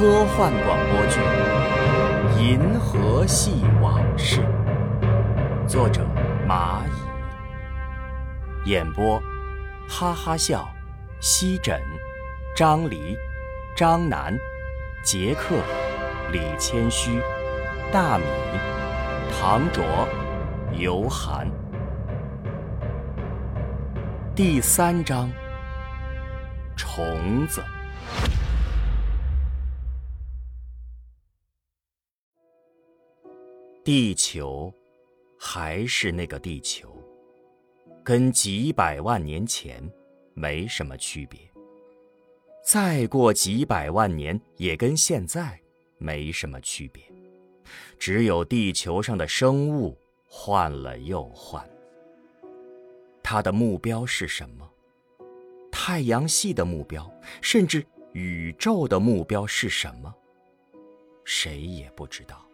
科幻广播剧《银河系往事》，作者蚂蚁，演播哈哈笑、西枕、张黎、张楠、杰克、李谦虚、大米、唐卓、尤涵。第三章：虫子。地球还是那个地球，跟几百万年前没什么区别。再过几百万年，也跟现在没什么区别。只有地球上的生物换了又换。它的目标是什么？太阳系的目标，甚至宇宙的目标是什么？谁也不知道。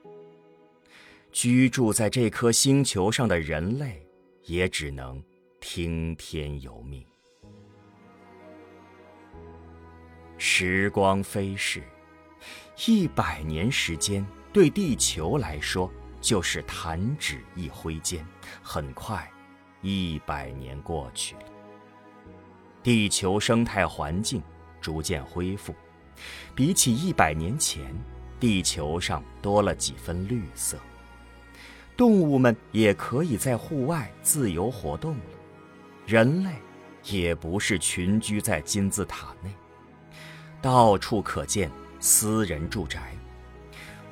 居住在这颗星球上的人类，也只能听天由命。时光飞逝，一百年时间对地球来说就是弹指一挥间，很快，一百年过去了。地球生态环境逐渐恢复，比起一百年前，地球上多了几分绿色。动物们也可以在户外自由活动了，人类也不是群居在金字塔内，到处可见私人住宅，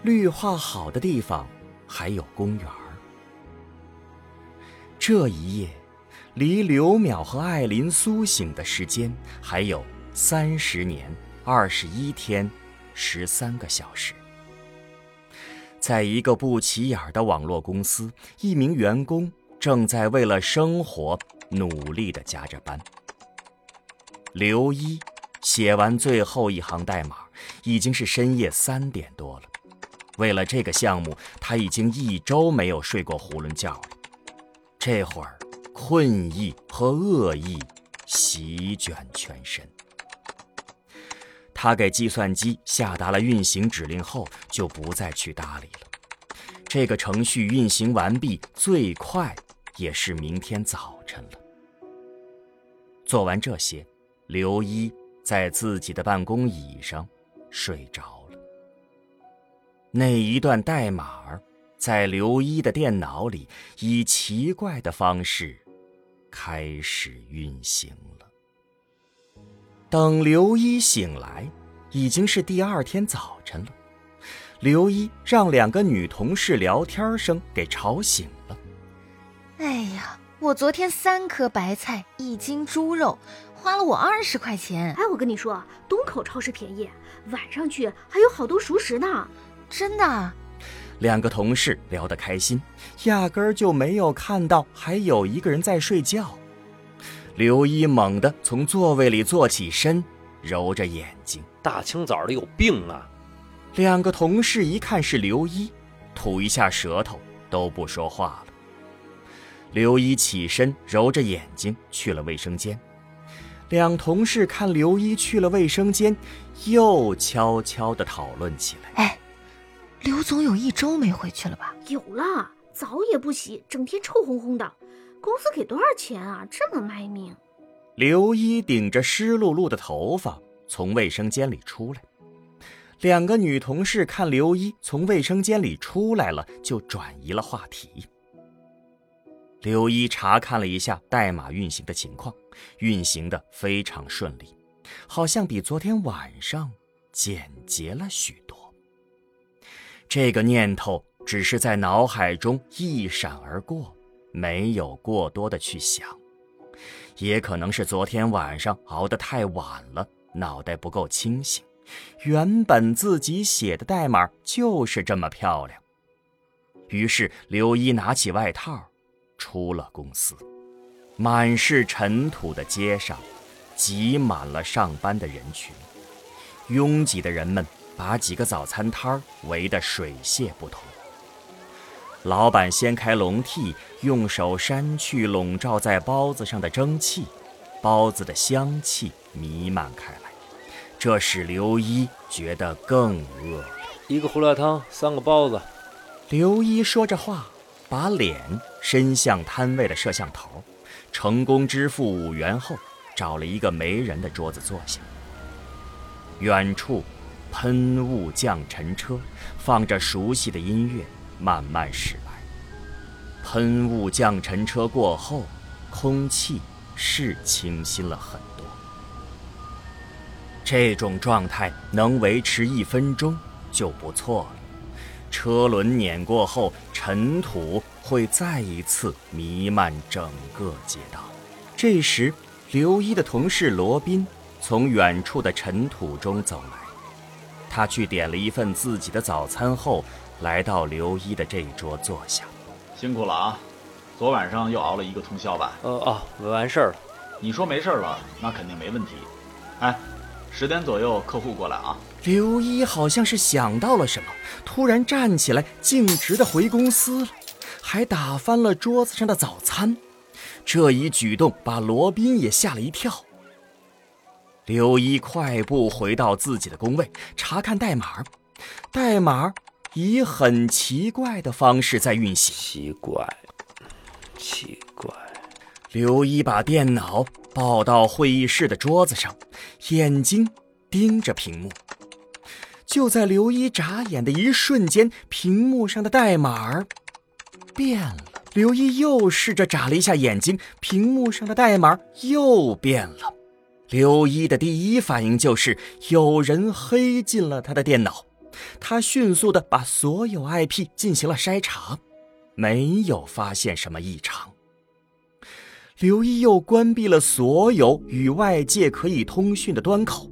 绿化好的地方还有公园儿。这一夜，离刘淼和艾琳苏醒的时间还有三十年二十一天十三个小时。在一个不起眼的网络公司，一名员工正在为了生活努力地加着班。刘一写完最后一行代码，已经是深夜三点多了。为了这个项目，他已经一周没有睡过囫囵觉了。这会儿，困意和恶意席卷全身。他给计算机下达了运行指令后，就不再去搭理了。这个程序运行完毕，最快也是明天早晨了。做完这些，刘一在自己的办公椅上睡着了。那一段代码在刘一的电脑里以奇怪的方式开始运行了。等刘一醒来，已经是第二天早晨了。刘一让两个女同事聊天声给吵醒了。哎呀，我昨天三颗白菜，一斤猪肉，花了我二十块钱。哎，我跟你说，东口超市便宜，晚上去还有好多熟食呢。真的。两个同事聊得开心，压根儿就没有看到还有一个人在睡觉。刘一猛地从座位里坐起身，揉着眼睛：“大清早的有病啊！”两个同事一看是刘一，吐一下舌头，都不说话了。刘一起身，揉着眼睛去了卫生间。两同事看刘一去了卫生间，又悄悄地讨论起来：“哎，刘总有一周没回去了吧？”“有了，澡也不洗，整天臭烘烘的。”公司给多少钱啊？这么卖命！刘一顶着湿漉漉的头发从卫生间里出来，两个女同事看刘一从卫生间里出来了，就转移了话题。刘一查看了一下代码运行的情况，运行的非常顺利，好像比昨天晚上简洁了许多。这个念头只是在脑海中一闪而过。没有过多的去想，也可能是昨天晚上熬得太晚了，脑袋不够清醒。原本自己写的代码就是这么漂亮。于是刘一拿起外套，出了公司。满是尘土的街上，挤满了上班的人群，拥挤的人们把几个早餐摊围得水泄不通。老板掀开笼屉，用手扇去笼罩在包子上的蒸汽，包子的香气弥漫开来，这使刘一觉得更饿了。一个胡辣汤，三个包子。刘一说着话，把脸伸向摊位的摄像头，成功支付五元后，找了一个没人的桌子坐下。远处，喷雾降尘车放着熟悉的音乐，慢慢驶来。喷雾降尘车过后，空气是清新了很多。这种状态能维持一分钟就不错了。车轮碾过后，尘土会再一次弥漫整个街道。这时，刘一的同事罗宾从远处的尘土中走来，他去点了一份自己的早餐后，来到刘一的这一桌坐下。辛苦了啊，昨晚上又熬了一个通宵吧？呃哦，完事儿了。你说没事了，那肯定没问题。哎。十点左右，客户过来啊！刘一好像是想到了什么，突然站起来，径直的回公司了，还打翻了桌子上的早餐。这一举动把罗宾也吓了一跳。刘一快步回到自己的工位，查看代码，代码以很奇怪的方式在运行。奇怪，奇怪。刘一把电脑。抱到会议室的桌子上，眼睛盯着屏幕。就在刘一眨眼的一瞬间，屏幕上的代码变了。刘一又试着眨了一下眼睛，屏幕上的代码又变了。刘一的第一反应就是有人黑进了他的电脑。他迅速地把所有 IP 进行了筛查，没有发现什么异常。刘一又关闭了所有与外界可以通讯的端口，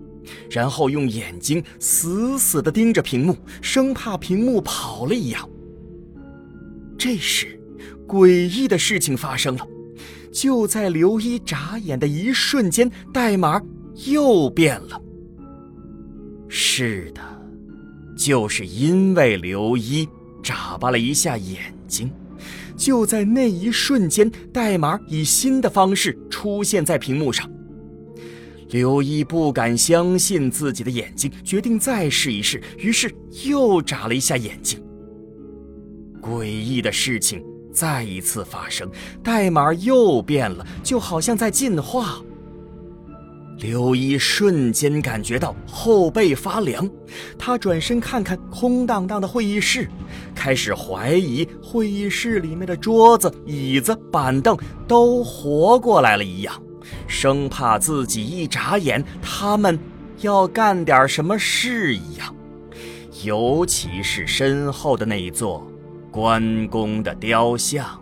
然后用眼睛死死地盯着屏幕，生怕屏幕跑了一样。这时，诡异的事情发生了，就在刘一眨眼的一瞬间，代码又变了。是的，就是因为刘一眨巴了一下眼睛。就在那一瞬间，代码以新的方式出现在屏幕上。刘一不敢相信自己的眼睛，决定再试一试，于是又眨了一下眼睛。诡异的事情再一次发生，代码又变了，就好像在进化。刘一瞬间感觉到后背发凉，他转身看看空荡荡的会议室，开始怀疑会议室里面的桌子、椅子、板凳都活过来了一样，生怕自己一眨眼，他们要干点什么事一样。尤其是身后的那一座关公的雕像。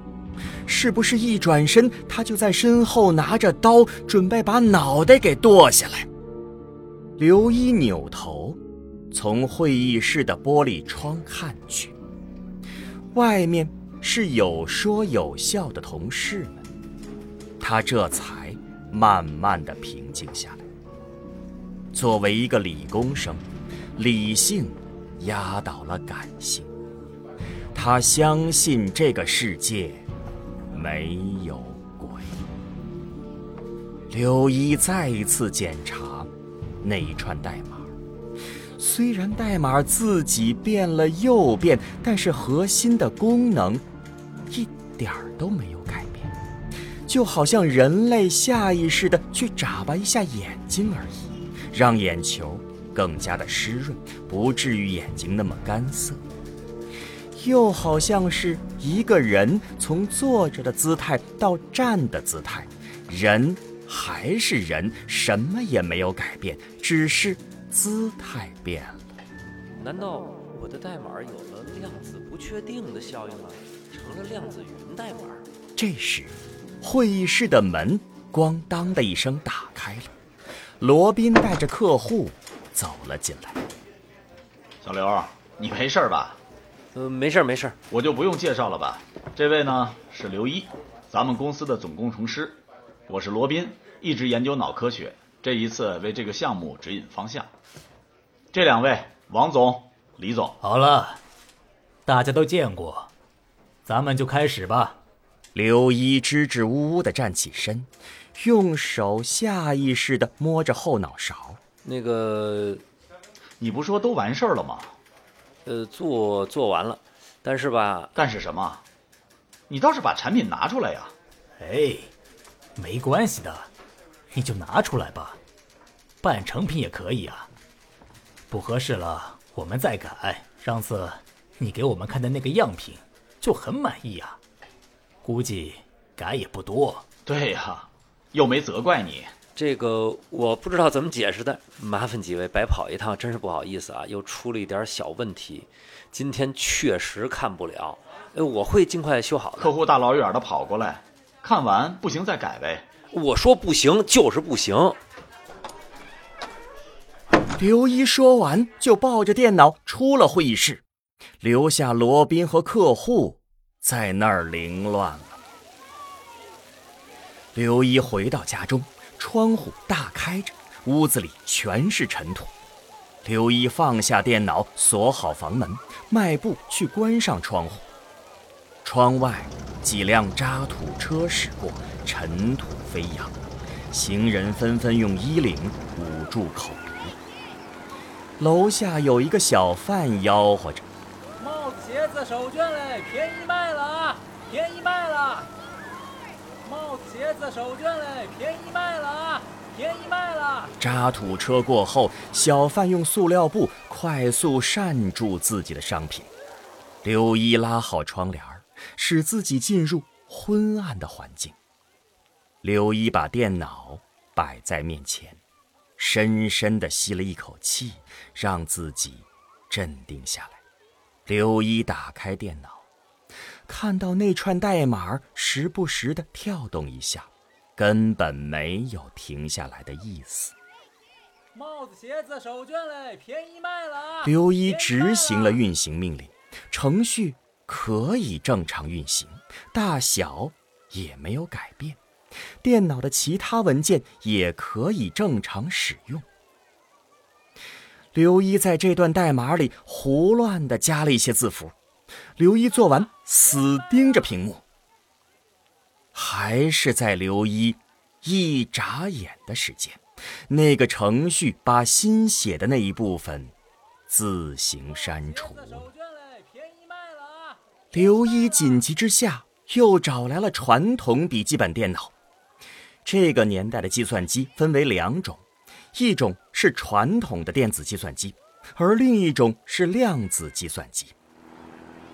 是不是一转身，他就在身后拿着刀，准备把脑袋给剁下来？刘一扭头，从会议室的玻璃窗看去，外面是有说有笑的同事们，他这才慢慢的平静下来。作为一个理工生，理性压倒了感性，他相信这个世界。没有鬼。刘一再一次检查那一串代码，虽然代码自己变了又变，但是核心的功能一点儿都没有改变，就好像人类下意识的去眨巴一下眼睛而已，让眼球更加的湿润，不至于眼睛那么干涩。又好像是一个人从坐着的姿态到站的姿态，人还是人，什么也没有改变，只是姿态变了。难道我的代码有了量子不确定的效应了，成了量子云代码？这时，会议室的门咣当的一声打开了，罗宾带着客户走了进来。小刘，你没事吧？呃，没事没事我就不用介绍了吧。这位呢是刘一，咱们公司的总工程师。我是罗宾，一直研究脑科学，这一次为这个项目指引方向。这两位，王总、李总。好了，大家都见过，咱们就开始吧。刘一支支吾吾的站起身，用手下意识的摸着后脑勺，那个，你不说都完事儿了吗？呃，做做完了，但是吧，但是什么？你倒是把产品拿出来呀！哎，没关系的，你就拿出来吧，半成品也可以啊。不合适了，我们再改。上次你给我们看的那个样品就很满意啊，估计改也不多。对呀，又没责怪你。这个我不知道怎么解释的，麻烦几位白跑一趟，真是不好意思啊，又出了一点小问题，今天确实看不了，呃，我会尽快修好的。客户大老远的跑过来，看完不行再改呗。我说不行就是不行。刘一说完就抱着电脑出了会议室，留下罗宾和客户在那儿凌乱了。刘一回到家中。窗户大开着，屋子里全是尘土。刘一放下电脑，锁好房门，迈步去关上窗户。窗外几辆渣土车驶过，尘土飞扬，行人纷纷用衣领捂住口鼻。楼下有一个小贩吆喝着：“帽子、鞋子、手绢嘞，便宜卖了啊，便宜卖了！”帽子、鞋子、手绢嘞，便宜卖了啊！便宜卖了。渣土车过后，小贩用塑料布快速扇住自己的商品。刘一拉好窗帘，使自己进入昏暗的环境。刘一把电脑摆在面前，深深地吸了一口气，让自己镇定下来。刘一打开电脑。看到那串代码时不时的跳动一下，根本没有停下来的意思。帽子、鞋子、手绢嘞，便宜卖了啊！刘一执行了运行命令，程序可以正常运行，大小也没有改变，电脑的其他文件也可以正常使用。刘一在这段代码里胡乱的加了一些字符。刘一做完，死盯着屏幕。还是在刘一一眨眼的时间，那个程序把新写的那一部分自行删除。刘一紧急之下又找来了传统笔记本电脑。这个年代的计算机分为两种，一种是传统的电子计算机，而另一种是量子计算机。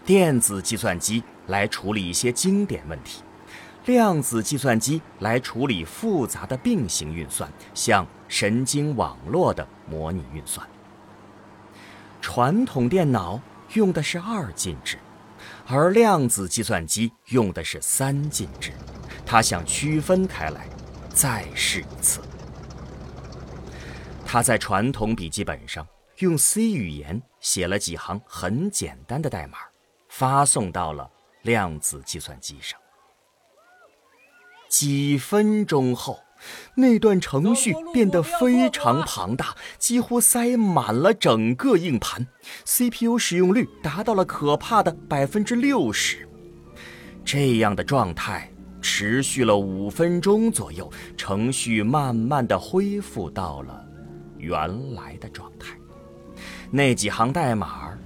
电子计算机来处理一些经典问题，量子计算机来处理复杂的并行运算，像神经网络的模拟运算。传统电脑用的是二进制，而量子计算机用的是三进制。他想区分开来，再试一次。他在传统笔记本上用 C 语言写了几行很简单的代码。发送到了量子计算机上。几分钟后，那段程序变得非常庞大，几乎塞满了整个硬盘，CPU 使用率达到了可怕的百分之六十。这样的状态持续了五分钟左右，程序慢慢的恢复到了原来的状态。那几行代码。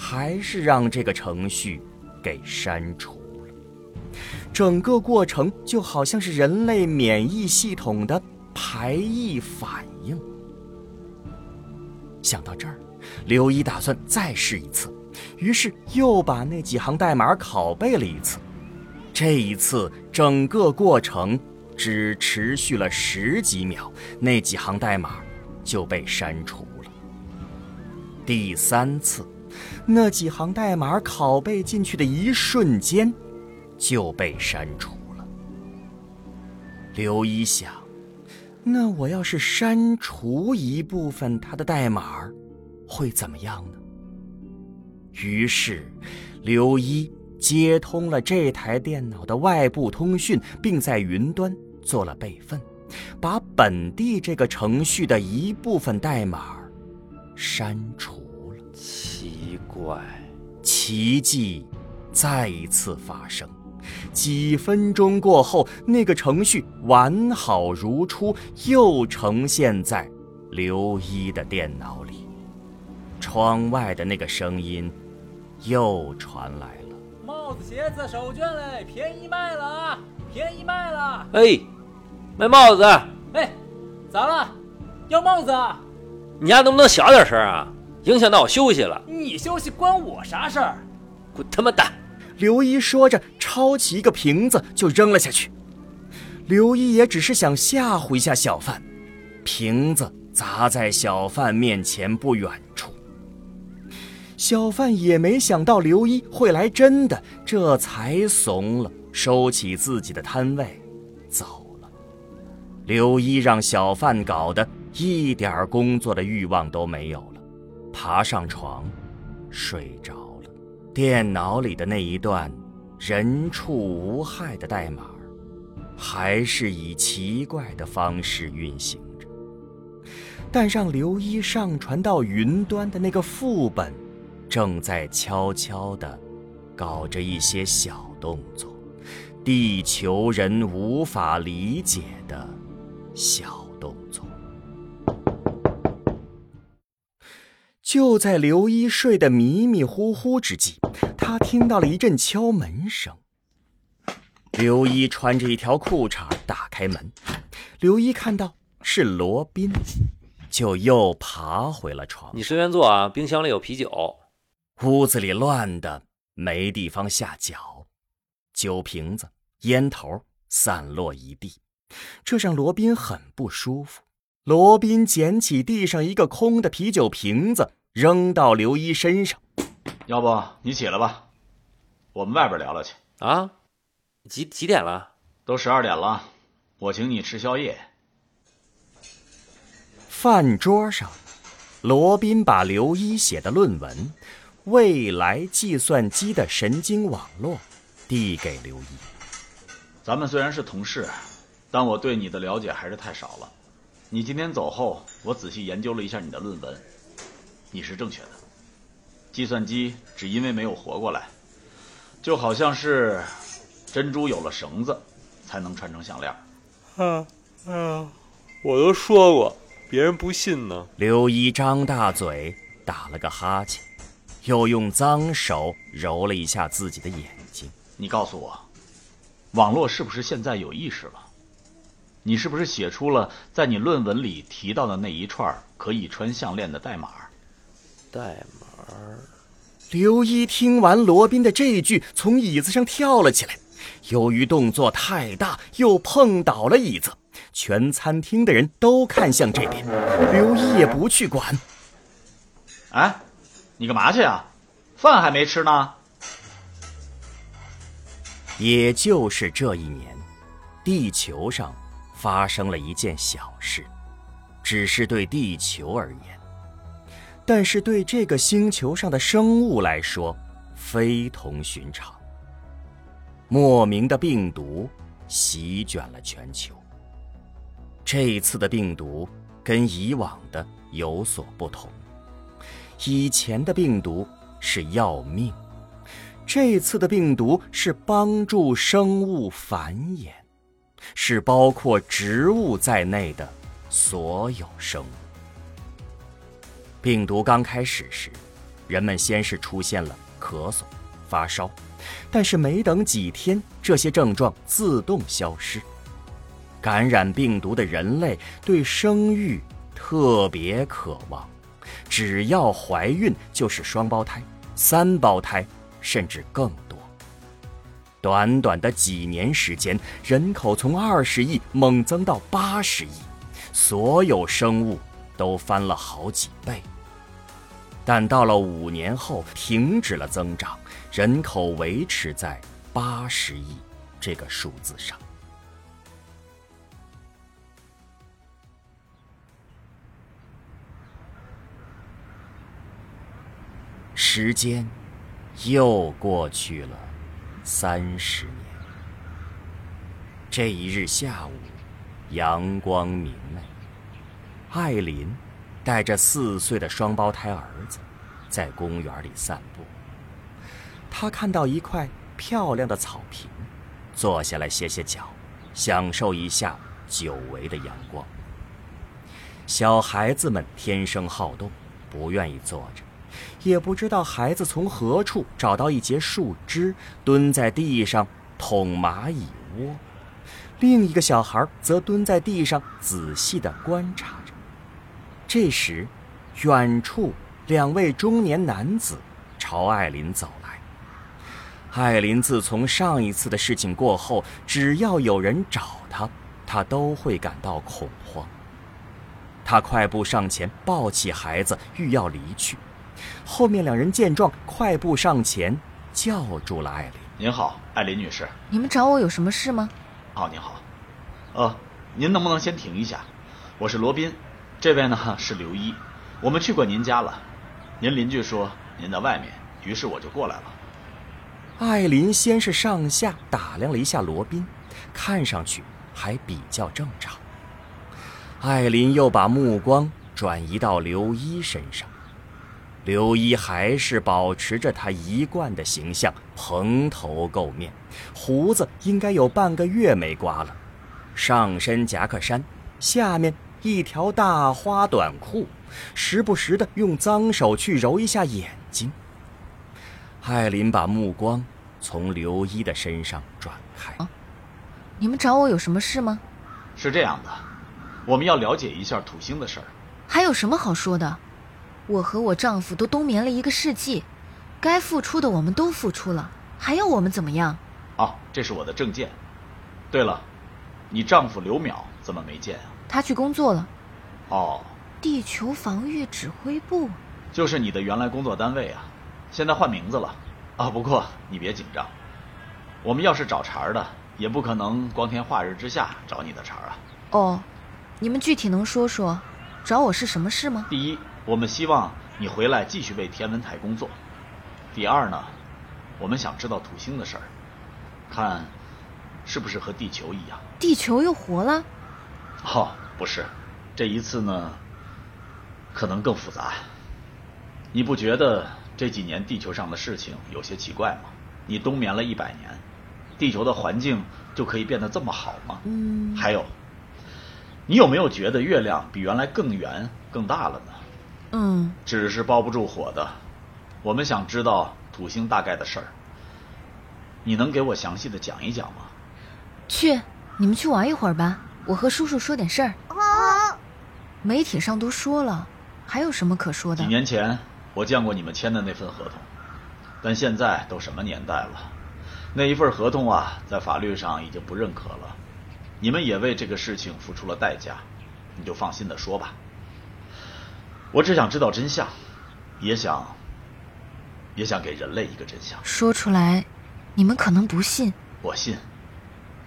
还是让这个程序给删除了。整个过程就好像是人类免疫系统的排异反应。想到这儿，刘一打算再试一次，于是又把那几行代码拷贝了一次。这一次，整个过程只持续了十几秒，那几行代码就被删除了。第三次。那几行代码拷贝进去的一瞬间，就被删除了。刘一想，那我要是删除一部分它的代码，会怎么样呢？于是，刘一接通了这台电脑的外部通讯，并在云端做了备份，把本地这个程序的一部分代码删除。怪，奇迹再一次发生。几分钟过后，那个程序完好如初，又呈现在刘一的电脑里。窗外的那个声音又传来了：“帽子、鞋子、手绢嘞，便宜卖了啊！便宜卖了！哎，卖帽子！哎，咋了？要帽子？你家能不能小点声啊？影响到我休息了。你休息关我啥事儿？滚他妈蛋！”刘一说着，抄起一个瓶子就扔了下去。刘一也只是想吓唬一下小贩，瓶子砸在小贩面前不远处。小贩也没想到刘一会来真的，这才怂了，收起自己的摊位，走了。刘一让小贩搞得一点工作的欲望都没有了，爬上床，睡着了。电脑里的那一段人畜无害的代码，还是以奇怪的方式运行着，但让刘一上传到云端的那个副本。正在悄悄地搞着一些小动作，地球人无法理解的小就在刘一睡得迷迷糊糊之际，他听到了一阵敲门声。刘一穿着一条裤衩打开门，刘一看到是罗宾，就又爬回了床。你随便坐啊，冰箱里有啤酒。屋子里乱的没地方下脚，酒瓶子、烟头散落一地，这让罗宾很不舒服。罗宾捡起地上一个空的啤酒瓶子，扔到刘一身上。要不你起来吧，我们外边聊聊去。啊？几几点了？都十二点了，我请你吃宵夜。饭桌上，罗宾把刘一写的论文。未来计算机的神经网络，递给刘一。咱们虽然是同事，但我对你的了解还是太少了。你今天走后，我仔细研究了一下你的论文，你是正确的。计算机只因为没有活过来，就好像是珍珠有了绳子，才能串成项链。嗯嗯，我都说过，别人不信呢。刘一张大嘴，打了个哈欠。又用脏手揉了一下自己的眼睛。你告诉我，网络是不是现在有意识了？你是不是写出了在你论文里提到的那一串可以穿项链的代码？代码。刘一听完罗宾的这一句，从椅子上跳了起来。由于动作太大，又碰倒了椅子，全餐厅的人都看向这边。刘一也不去管。哎。你干嘛去啊？饭还没吃呢。也就是这一年，地球上发生了一件小事，只是对地球而言，但是对这个星球上的生物来说非同寻常。莫名的病毒席卷了全球。这一次的病毒跟以往的有所不同。以前的病毒是要命，这次的病毒是帮助生物繁衍，是包括植物在内的所有生物。病毒刚开始时，人们先是出现了咳嗽、发烧，但是没等几天，这些症状自动消失。感染病毒的人类对生育特别渴望。只要怀孕就是双胞胎、三胞胎，甚至更多。短短的几年时间，人口从二十亿猛增到八十亿，所有生物都翻了好几倍。但到了五年后，停止了增长，人口维持在八十亿这个数字上。时间又过去了三十年。这一日下午，阳光明媚，艾琳带着四岁的双胞胎儿子在公园里散步。他看到一块漂亮的草坪，坐下来歇歇脚，享受一下久违的阳光。小孩子们天生好动，不愿意坐着，也不知道孩子从何处找到一截树枝，蹲在地上捅蚂蚁窝。另一个小孩则蹲在地上仔细地观察。这时，远处两位中年男子朝艾琳走来。艾琳自从上一次的事情过后，只要有人找她，她都会感到恐慌。她快步上前，抱起孩子，欲要离去。后面两人见状，快步上前，叫住了艾琳。您好，艾琳女士。你们找我有什么事吗？哦，您好。呃，您能不能先停一下？我是罗宾，这位呢是刘一。我们去过您家了，您邻居说您在外面，于是我就过来了。艾琳先是上下打量了一下罗宾，看上去还比较正常。艾琳又把目光转移到刘一身上，刘一还是保持着他一贯的形象，蓬头垢面，胡子应该有半个月没刮了，上身夹克衫，下面一条大花短裤，时不时的用脏手去揉一下眼睛。艾琳把目光从刘一的身上转开。你们找我有什么事吗？是这样的，我们要了解一下土星的事儿。还有什么好说的？我和我丈夫都冬眠了一个世纪，该付出的我们都付出了，还要我们怎么样？哦，这是我的证件。对了，你丈夫刘淼怎么没见啊？他去工作了。哦，地球防御指挥部，就是你的原来工作单位啊。现在换名字了，啊！不过你别紧张，我们要是找茬的，也不可能光天化日之下找你的茬啊。哦，你们具体能说说，找我是什么事吗？第一，我们希望你回来继续为天文台工作。第二呢，我们想知道土星的事儿，看是不是和地球一样。地球又活了？哦，不是，这一次呢，可能更复杂。你不觉得？这几年地球上的事情有些奇怪吗？你冬眠了一百年，地球的环境就可以变得这么好吗？嗯。还有，你有没有觉得月亮比原来更圆、更大了呢？嗯。纸是包不住火的，我们想知道土星大概的事儿。你能给我详细的讲一讲吗？去，你们去玩一会儿吧。我和叔叔说点事儿。啊。媒体上都说了，还有什么可说的？几年前。我见过你们签的那份合同，但现在都什么年代了？那一份合同啊，在法律上已经不认可了。你们也为这个事情付出了代价，你就放心的说吧。我只想知道真相，也想，也想给人类一个真相。说出来，你们可能不信。我信。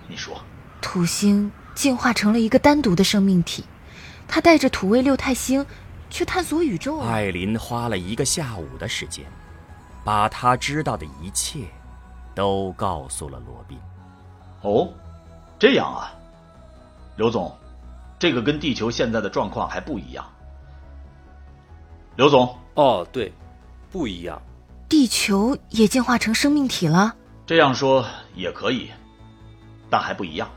你说。土星进化成了一个单独的生命体，他带着土卫六太星。去探索宇宙。艾琳花了一个下午的时间，把他知道的一切都告诉了罗宾。哦，这样啊，刘总，这个跟地球现在的状况还不一样。刘总，哦，对，不一样。地球也进化成生命体了？这样说也可以，但还不一样。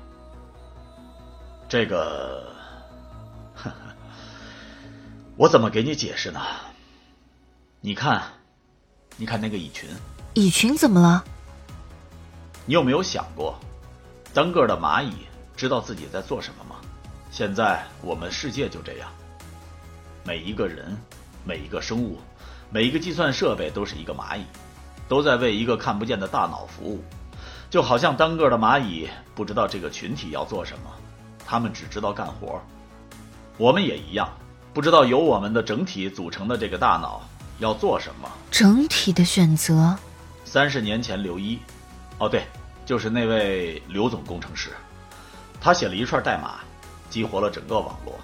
这个。我怎么给你解释呢？你看，你看那个蚁群。蚁群怎么了？你有没有想过，单个的蚂蚁知道自己在做什么吗？现在我们世界就这样，每一个人、每一个生物、每一个计算设备都是一个蚂蚁，都在为一个看不见的大脑服务。就好像单个的蚂蚁不知道这个群体要做什么，他们只知道干活。我们也一样。不知道由我们的整体组成的这个大脑要做什么？整体的选择。三十年前，刘一，哦对，就是那位刘总工程师，他写了一串代码，激活了整个网络。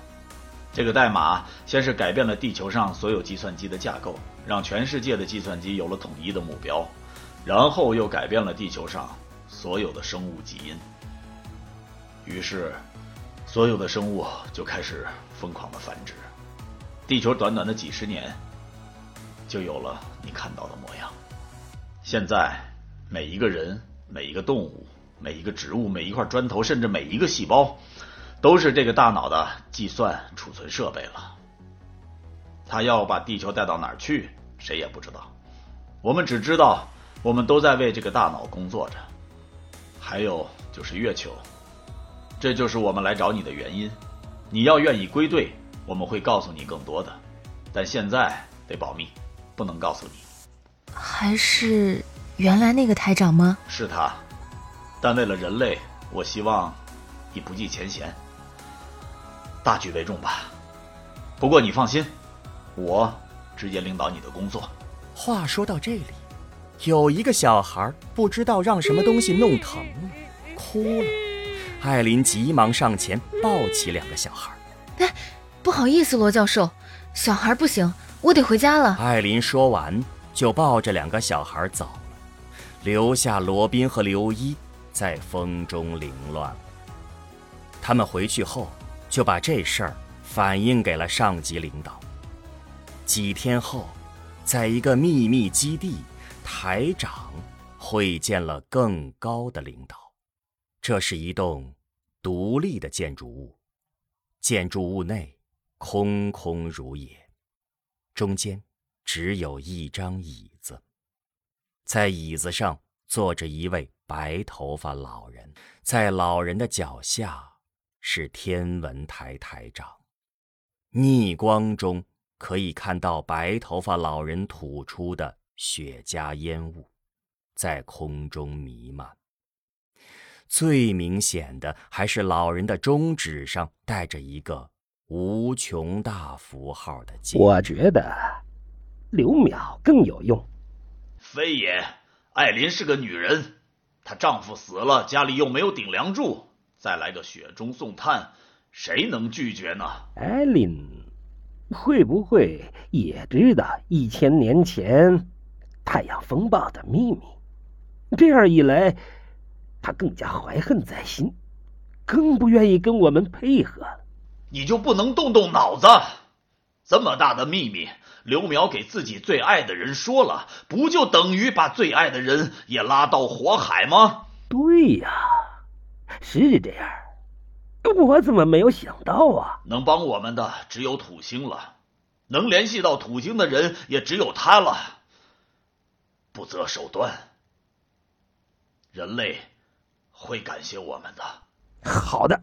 这个代码先是改变了地球上所有计算机的架构，让全世界的计算机有了统一的目标，然后又改变了地球上所有的生物基因。于是，所有的生物就开始疯狂的繁殖。地球短短的几十年，就有了你看到的模样。现在，每一个人、每一个动物、每一个植物、每一块砖头，甚至每一个细胞，都是这个大脑的计算储存设备了。他要把地球带到哪儿去，谁也不知道。我们只知道，我们都在为这个大脑工作着。还有就是月球，这就是我们来找你的原因。你要愿意归队，我们会告诉你更多的，但现在得保密，不能告诉你。还是原来那个台长吗？是他，但为了人类，我希望你不计前嫌，大局为重吧。不过你放心，我直接领导你的工作。话说到这里，有一个小孩不知道让什么东西弄疼了，哭了。艾琳急忙上前抱起两个小孩。哎，不好意思，罗教授，小孩不行，我得回家了。艾琳说完，就抱着两个小孩走了，留下罗宾和刘一在风中凌乱。他们回去后，就把这事儿反映给了上级领导。几天后，在一个秘密基地，台长会见了更高的领导。这是一栋独立的建筑物，建筑物内空空如也，中间只有一张椅子，在椅子上坐着一位白头发老人，在老人的脚下是天文台台长。逆光中可以看到白头发老人吐出的雪茄烟雾，在空中弥漫。最明显的还是老人的中指上带着一个无穷大符号的剑。我觉得刘淼更有用。非也，艾琳是个女人，她丈夫死了，家里又没有顶梁柱，再来个雪中送炭，谁能拒绝呢？艾琳会不会也知道一千年前太阳风暴的秘密？这样一来。他更加怀恨在心，更不愿意跟我们配合。你就不能动动脑子？这么大的秘密，刘淼给自己最爱的人说了，不就等于把最爱的人也拉到火海吗？对呀，是这样。我怎么没有想到啊？能帮我们的只有土星了，能联系到土星的人也只有他了。不择手段，人类。会感谢我们的。好的。